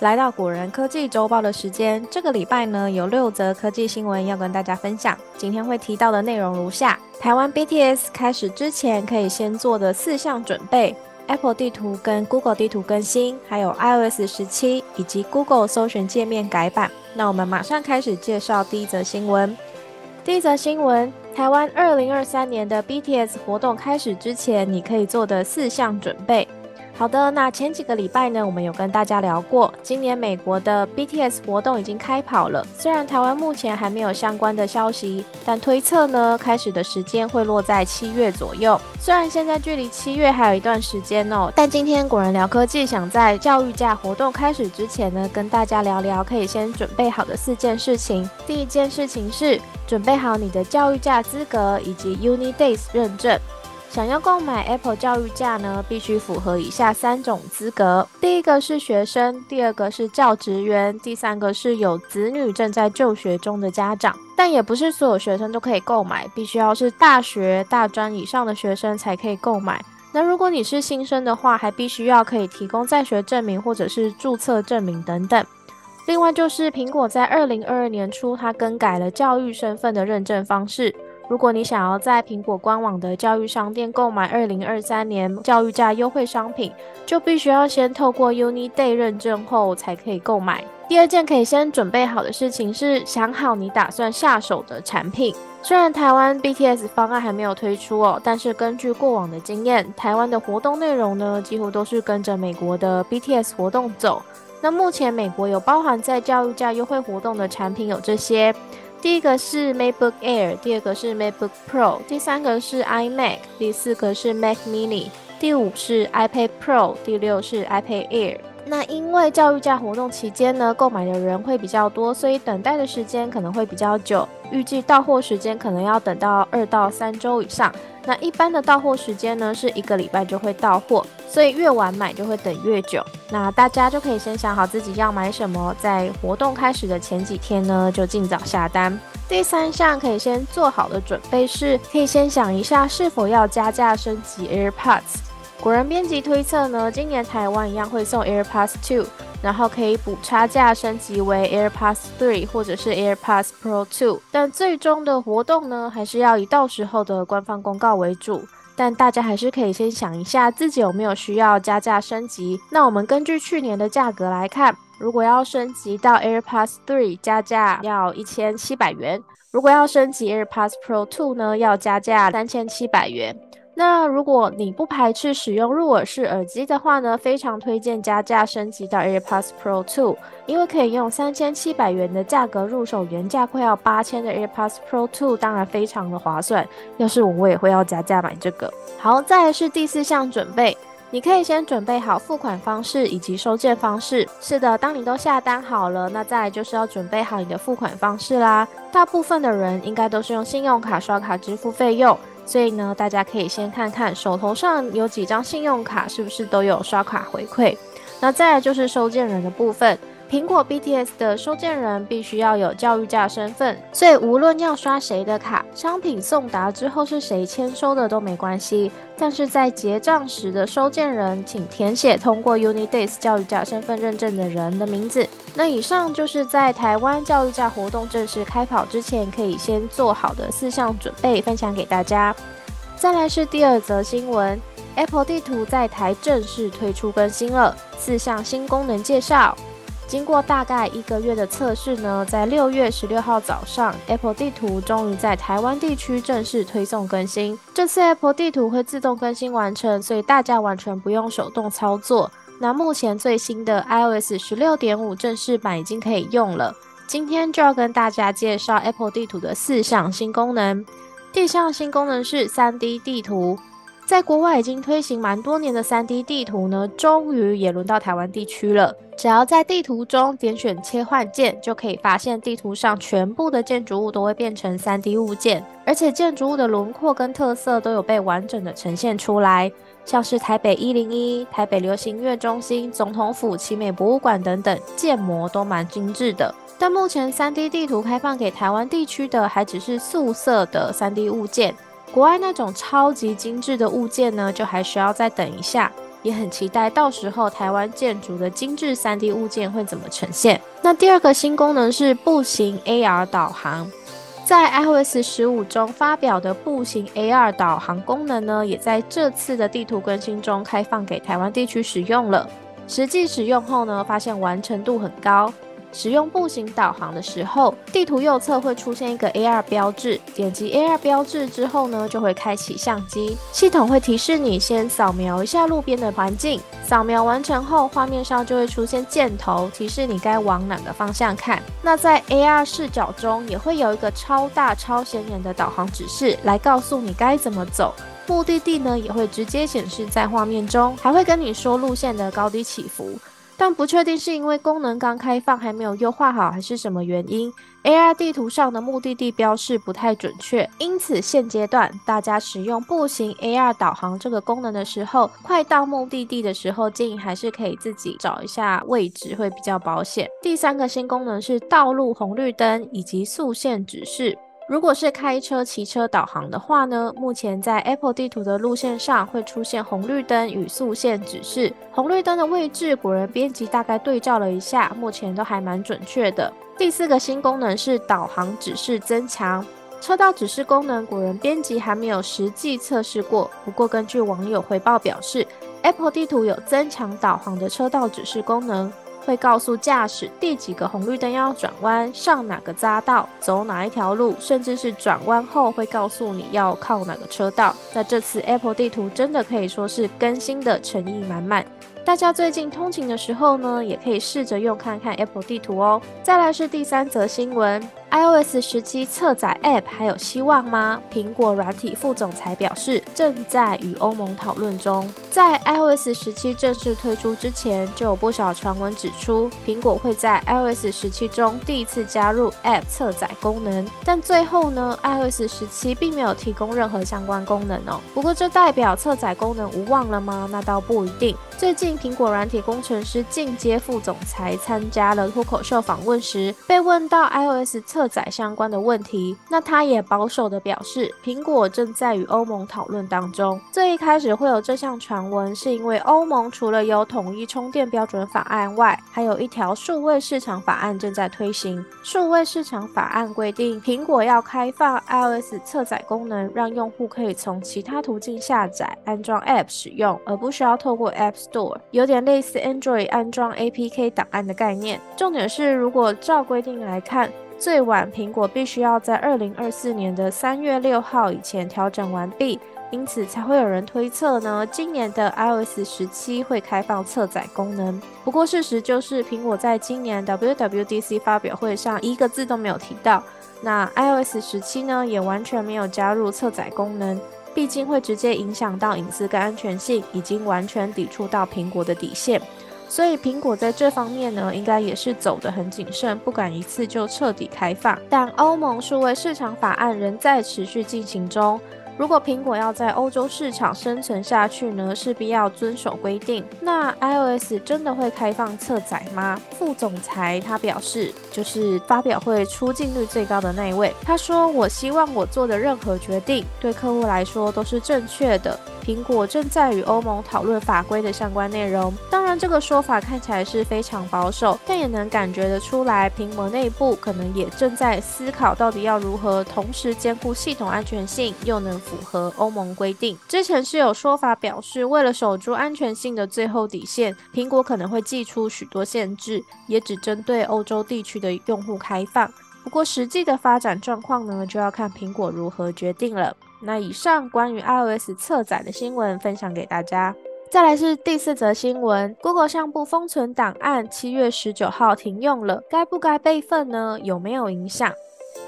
来到果仁科技周报的时间，这个礼拜呢有六则科技新闻要跟大家分享。今天会提到的内容如下：台湾 BTS 开始之前可以先做的四项准备，Apple 地图跟 Google 地图更新，还有 iOS 十七以及 Google 搜寻界面改版。那我们马上开始介绍第一则新闻。第一则新闻：台湾二零二三年的 BTS 活动开始之前，你可以做的四项准备。好的，那前几个礼拜呢，我们有跟大家聊过，今年美国的 BTS 活动已经开跑了。虽然台湾目前还没有相关的消息，但推测呢，开始的时间会落在七月左右。虽然现在距离七月还有一段时间哦，但今天果然聊科技想在教育假活动开始之前呢，跟大家聊聊可以先准备好的四件事情。第一件事情是准备好你的教育假资格以及 Uni Days 认证。想要购买 Apple 教育价呢，必须符合以下三种资格：第一个是学生，第二个是教职员，第三个是有子女正在就学中的家长。但也不是所有学生都可以购买，必须要是大学、大专以上的学生才可以购买。那如果你是新生的话，还必须要可以提供在学证明或者是注册证明等等。另外就是苹果在二零二二年初，它更改了教育身份的认证方式。如果你想要在苹果官网的教育商店购买二零二三年教育价优惠商品，就必须要先透过 Uni Day 认证后才可以购买。第二件可以先准备好的事情是想好你打算下手的产品。虽然台湾 BTS 方案还没有推出哦，但是根据过往的经验，台湾的活动内容呢几乎都是跟着美国的 BTS 活动走。那目前美国有包含在教育价优惠活动的产品有这些。第一个是 MacBook Air，第二个是 MacBook Pro，第三个是 iMac，第四个是 Mac Mini，第五是 iPad Pro，第六是 iPad Air。那因为教育假活动期间呢，购买的人会比较多，所以等待的时间可能会比较久，预计到货时间可能要等到二到三周以上。那一般的到货时间呢，是一个礼拜就会到货，所以越晚买就会等越久。那大家就可以先想好自己要买什么，在活动开始的前几天呢，就尽早下单。第三项可以先做好的准备是，可以先想一下是否要加价升级 AirPods。果然编辑推测呢，今年台湾一样会送 AirPods 2，然后可以补差价升级为 AirPods 3或者是 AirPods Pro 2。但最终的活动呢，还是要以到时候的官方公告为主。但大家还是可以先想一下自己有没有需要加价升级。那我们根据去年的价格来看，如果要升级到 AirPods 3，加价要一千七百元；如果要升级 AirPods Pro 2呢，要加价三千七百元。那如果你不排斥使用入耳式耳机的话呢，非常推荐加价升级到 AirPods Pro 2，因为可以用三千七百元的价格入手原价快要八千的 AirPods Pro 2，当然非常的划算。要是我，我也会要加价买这个。好，再来是第四项准备。你可以先准备好付款方式以及收件方式。是的，当你都下单好了，那再来就是要准备好你的付款方式啦。大部分的人应该都是用信用卡刷卡支付费用，所以呢，大家可以先看看手头上有几张信用卡是不是都有刷卡回馈。那再就是收件人的部分。苹果 BTS 的收件人必须要有教育价身份，所以无论要刷谁的卡，商品送达之后是谁签收的都没关系。但是在结账时的收件人，请填写通过 Uni Days 教育价身份认证的人的名字。那以上就是在台湾教育价活动正式开跑之前，可以先做好的四项准备，分享给大家。再来是第二则新闻，Apple 地图在台正式推出更新了，四项新功能介绍。经过大概一个月的测试呢，在六月十六号早上，Apple 地图终于在台湾地区正式推送更新。这次 Apple 地图会自动更新完成，所以大家完全不用手动操作。那目前最新的 iOS 十六点五正式版已经可以用了。今天就要跟大家介绍 Apple 地图的四项新功能。第一项新功能是三 D 地图。在国外已经推行蛮多年的 3D 地图呢，终于也轮到台湾地区了。只要在地图中点选切换键，就可以发现地图上全部的建筑物都会变成 3D 物件，而且建筑物的轮廓跟特色都有被完整的呈现出来。像是台北一零一、台北流行音乐中心、总统府、奇美博物馆等等，建模都蛮精致的。但目前 3D 地图开放给台湾地区的，还只是素色的 3D 物件。国外那种超级精致的物件呢，就还需要再等一下。也很期待到时候台湾建筑的精致 3D 物件会怎么呈现。那第二个新功能是步行 AR 导航。在 iOS 十五中发表的步行 AR 导航功能呢，也在这次的地图更新中开放给台湾地区使用了。实际使用后呢，发现完成度很高。使用步行导航的时候，地图右侧会出现一个 AR 标志，点击 AR 标志之后呢，就会开启相机，系统会提示你先扫描一下路边的环境。扫描完成后，画面上就会出现箭头，提示你该往哪个方向看。那在 AR 视角中，也会有一个超大、超显眼的导航指示，来告诉你该怎么走。目的地呢，也会直接显示在画面中，还会跟你说路线的高低起伏。但不确定是因为功能刚开放还没有优化好，还是什么原因，AR 地图上的目的地标示不太准确。因此现阶段大家使用步行 AR 导航这个功能的时候，快到目的地的时候，建议还是可以自己找一下位置会比较保险。第三个新功能是道路红绿灯以及速线指示。如果是开车、骑车导航的话呢？目前在 Apple 地图的路线上会出现红绿灯与速线指示。红绿灯的位置，果仁编辑大概对照了一下，目前都还蛮准确的。第四个新功能是导航指示增强。车道指示功能，果仁编辑还没有实际测试过。不过根据网友回报表示，Apple 地图有增强导航的车道指示功能。会告诉驾驶第几个红绿灯要转弯，上哪个匝道，走哪一条路，甚至是转弯后会告诉你要靠哪个车道。那这次 Apple 地图真的可以说是更新的诚意满满。大家最近通勤的时候呢，也可以试着用看看 Apple 地图哦。再来是第三则新闻。iOS 十七侧载 App 还有希望吗？苹果软体副总裁表示，正在与欧盟讨论中。在 iOS 十七正式推出之前，就有不少传闻指出，苹果会在 iOS 十七中第一次加入 App 侧载功能。但最后呢，iOS 十七并没有提供任何相关功能哦。不过这代表侧载功能无望了吗？那倒不一定。最近，苹果软体工程师进阶副总裁参加了脱口秀访问时，被问到 iOS 侧车载相关的问题，那他也保守的表示，苹果正在与欧盟讨论当中。最一开始会有这项传闻，是因为欧盟除了有统一充电标准法案外，还有一条数位市场法案正在推行。数位市场法案规定，苹果要开放 iOS 侧载功能，让用户可以从其他途径下载安装 App 使用，而不需要透过 App Store，有点类似 Android 安装 APK 档案的概念。重点是，如果照规定来看，最晚，苹果必须要在二零二四年的三月六号以前调整完毕，因此才会有人推测呢，今年的 iOS 十七会开放侧载功能。不过事实就是，苹果在今年 WWDC 发表会上一个字都没有提到。那 iOS 十七呢，也完全没有加入侧载功能，毕竟会直接影响到隐私跟安全性，已经完全抵触到苹果的底线。所以苹果在这方面呢，应该也是走得很谨慎，不敢一次就彻底开放。但欧盟数位市场法案仍在持续进行中。如果苹果要在欧洲市场生存下去呢，势必要遵守规定。那 iOS 真的会开放侧载吗？副总裁他表示，就是发表会出镜率最高的那一位。他说：“我希望我做的任何决定，对客户来说都是正确的。”苹果正在与欧盟讨论法规的相关内容。当然，这个说法看起来是非常保守，但也能感觉得出来，苹果内部可能也正在思考，到底要如何同时兼顾系统安全性，又能符合欧盟规定。之前是有说法表示，为了守住安全性的最后底线，苹果可能会寄出许多限制，也只针对欧洲地区的用户开放。不过，实际的发展状况呢，就要看苹果如何决定了。那以上关于 iOS 侧载的新闻分享给大家。再来是第四则新闻，Google 相簿封存档案七月十九号停用了，该不该备份呢？有没有影响？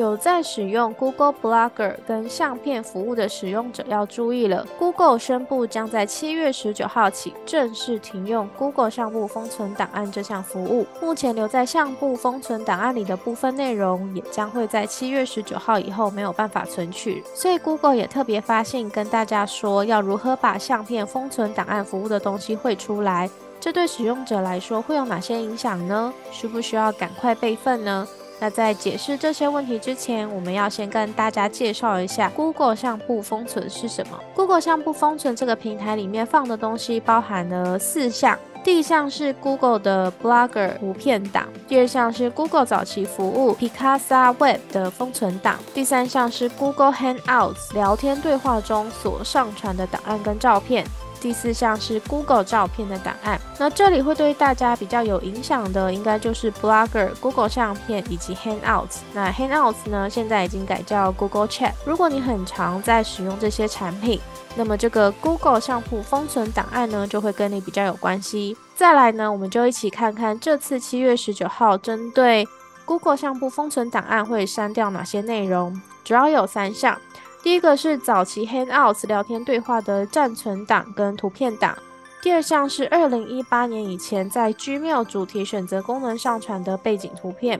有在使用 Google Blogger 跟相片服务的使用者要注意了。Google 宣布将在七月十九号起正式停用 Google 相簿封存档案这项服务。目前留在相簿封存档案里的部分内容，也将会在七月十九号以后没有办法存取。所以 Google 也特别发信跟大家说，要如何把相片封存档案服务的东西汇出来。这对使用者来说会有哪些影响呢？需不需要赶快备份呢？那在解释这些问题之前，我们要先跟大家介绍一下 Google 相簿封存是什么。Google 相簿封存这个平台里面放的东西包含了四项，第一项是 Google 的 Blogger 图片档，第二项是 Google 早期服务 Picasa Web 的封存档，第三项是 Google Hangouts 聊天对话中所上传的档案跟照片。第四项是 Google 照片的档案，那这里会对大家比较有影响的，应该就是 Blogger、Google 相片以及 Hangouts。那 Hangouts 呢，现在已经改叫 Google Chat。如果你很常在使用这些产品，那么这个 Google 相簿封存档案呢，就会跟你比较有关系。再来呢，我们就一起看看这次七月十九号针对 Google 相簿封存档案会删掉哪些内容，主要有三项。第一个是早期 Hangouts 聊天对话的暂存档跟图片档，第二项是二零一八年以前在 Gmail 主题选择功能上传的背景图片。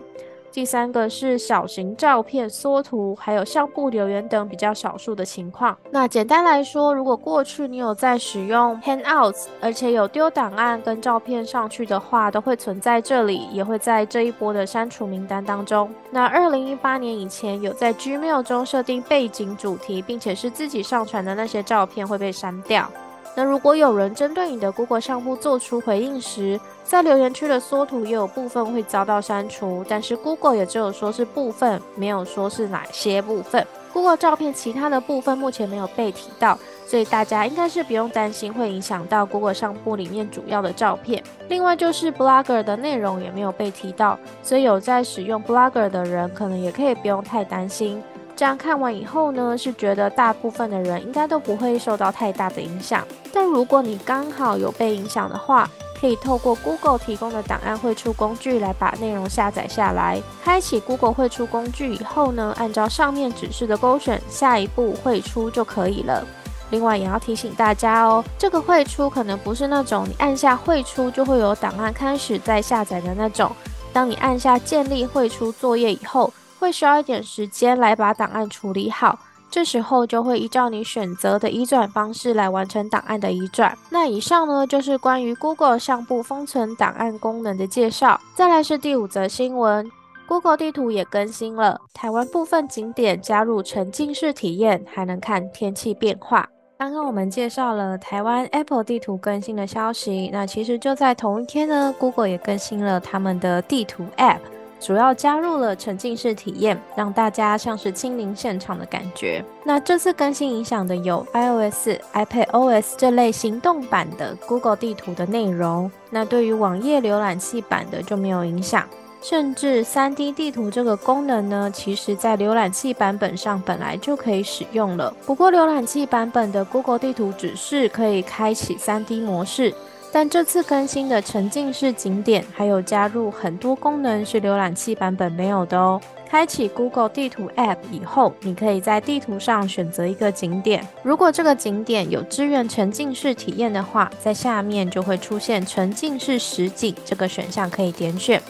第三个是小型照片缩图，还有相簿留言等比较少数的情况。那简单来说，如果过去你有在使用 Hangouts，而且有丢档案跟照片上去的话，都会存在这里，也会在这一波的删除名单当中。那二零一八年以前有在 Gmail 中设定背景主题，并且是自己上传的那些照片会被删掉。那如果有人针对你的 Google 项目做出回应时，在留言区的缩图也有部分会遭到删除，但是 Google 也只有说是部分，没有说是哪些部分。Google 照片其他的部分目前没有被提到，所以大家应该是不用担心会影响到 Google 相簿里面主要的照片。另外就是 Blogger 的内容也没有被提到，所以有在使用 Blogger 的人可能也可以不用太担心。这样看完以后呢，是觉得大部分的人应该都不会受到太大的影响。但如果你刚好有被影响的话，可以透过 Google 提供的档案汇出工具来把内容下载下来。开启 Google 汇出工具以后呢，按照上面指示的勾选，下一步汇出就可以了。另外也要提醒大家哦，这个汇出可能不是那种你按下汇出就会有档案开始在下载的那种。当你按下建立汇出作业以后，会需要一点时间来把档案处理好，这时候就会依照你选择的移转方式来完成档案的移转。那以上呢就是关于 Google 相簿封存档案功能的介绍。再来是第五则新闻，Google 地图也更新了，台湾部分景点加入沉浸式体验，还能看天气变化。刚刚我们介绍了台湾 Apple 地图更新的消息，那其实就在同一天呢，Google 也更新了他们的地图 App。主要加入了沉浸式体验，让大家像是亲临现场的感觉。那这次更新影响的有 iOS、iPadOS 这类行动版的 Google 地图的内容。那对于网页浏览器版的就没有影响。甚至 3D 地图这个功能呢，其实在浏览器版本上本来就可以使用了。不过浏览器版本的 Google 地图只是可以开启 3D 模式。但这次更新的沉浸式景点还有加入很多功能是浏览器版本没有的哦。开启 Google 地图 App 以后，你可以在地图上选择一个景点。如果这个景点有支援沉浸式体验的话，在下面就会出现沉浸式实景这个选项，可以点选。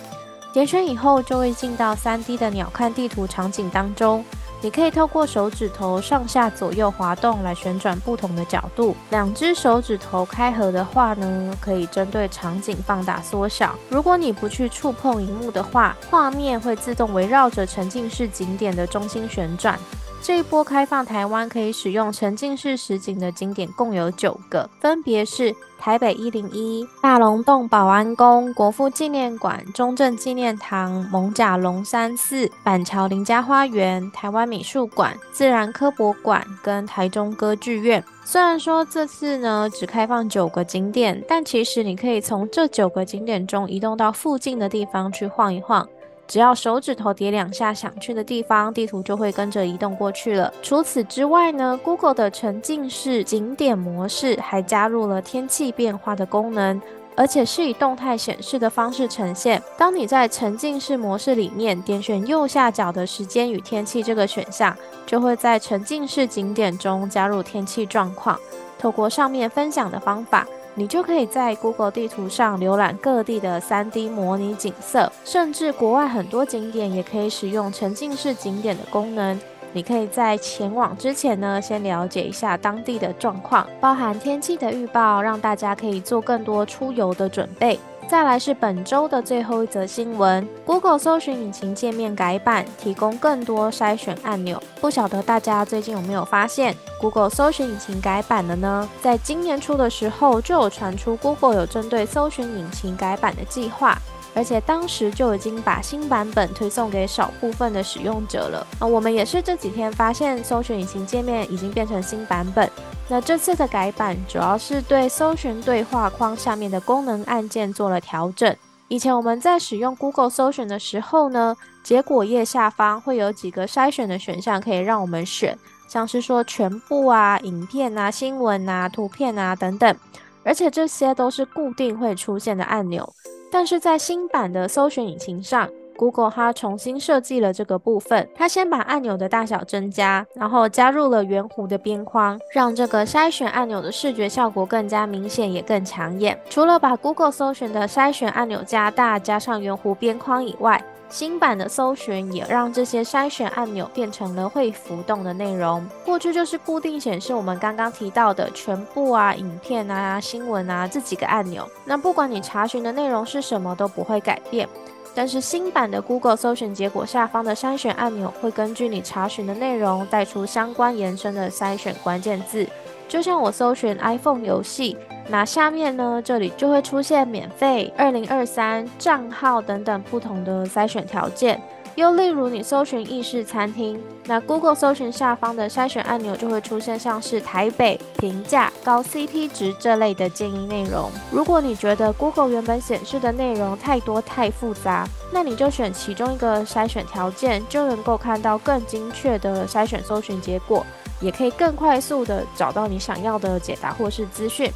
点选以后，就会进到 3D 的鸟瞰地图场景当中。你可以透过手指头上下左右滑动来旋转不同的角度。两只手指头开合的话呢，可以针对场景放大缩小。如果你不去触碰荧幕的话，画面会自动围绕着沉浸式景点的中心旋转。这一波开放台湾可以使用沉浸式实景的景点共有九个，分别是台北一零一、大龙洞保安宫、国父纪念馆、中正纪念堂、蒙甲龙山寺、板桥林家花园、台湾美术馆、自然科博馆跟台中歌剧院。虽然说这次呢只开放九个景点，但其实你可以从这九个景点中移动到附近的地方去晃一晃。只要手指头点两下想去的地方，地图就会跟着移动过去了。除此之外呢，Google 的沉浸式景点模式还加入了天气变化的功能。而且是以动态显示的方式呈现。当你在沉浸式模式里面点选右下角的时间与天气这个选项，就会在沉浸式景点中加入天气状况。透过上面分享的方法，你就可以在 Google 地图上浏览各地的 3D 模拟景色，甚至国外很多景点也可以使用沉浸式景点的功能。你可以在前往之前呢，先了解一下当地的状况，包含天气的预报，让大家可以做更多出游的准备。再来是本周的最后一则新闻：Google 搜寻引擎界面改版，提供更多筛选按钮。不晓得大家最近有没有发现，Google 搜寻引擎改版了呢？在今年初的时候，就有传出 Google 有针对搜寻引擎改版的计划。而且当时就已经把新版本推送给少部分的使用者了啊！我们也是这几天发现，搜寻引擎界面已经变成新版本。那这次的改版主要是对搜寻对话框下面的功能按键做了调整。以前我们在使用 Google 搜寻的时候呢，结果页下方会有几个筛选的选项可以让我们选，像是说全部啊、影片啊、新闻啊、图片啊等等，而且这些都是固定会出现的按钮。但是在新版的搜寻引擎上，Google 它重新设计了这个部分。它先把按钮的大小增加，然后加入了圆弧的边框，让这个筛选按钮的视觉效果更加明显，也更抢眼。除了把 Google 搜寻的筛选按钮加大，加上圆弧边框以外，新版的搜寻也让这些筛选按钮变成了会浮动的内容。过去就是固定显示我们刚刚提到的全部啊、影片啊、新闻啊这几个按钮。那不管你查询的内容是什么都不会改变。但是新版的 Google 搜寻结果下方的筛选按钮会根据你查询的内容带出相关延伸的筛选关键字。就像我搜寻 iPhone 游戏。那下面呢，这里就会出现免费、二零二三账号等等不同的筛选条件。又例如，你搜寻意式餐厅，那 Google 搜寻下方的筛选按钮就会出现像是台北、平价、高 CP 值这类的建议内容。如果你觉得 Google 原本显示的内容太多太复杂，那你就选其中一个筛选条件，就能够看到更精确的筛选搜寻结果，也可以更快速的找到你想要的解答或是资讯。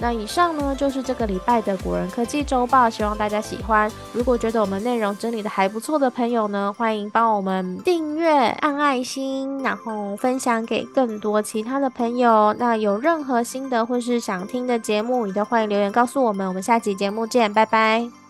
那以上呢就是这个礼拜的古人科技周报，希望大家喜欢。如果觉得我们内容整理的还不错的朋友呢，欢迎帮我们订阅、按爱心，然后分享给更多其他的朋友。那有任何新的或是想听的节目，也都欢迎留言告诉我们。我们下期节目见，拜拜。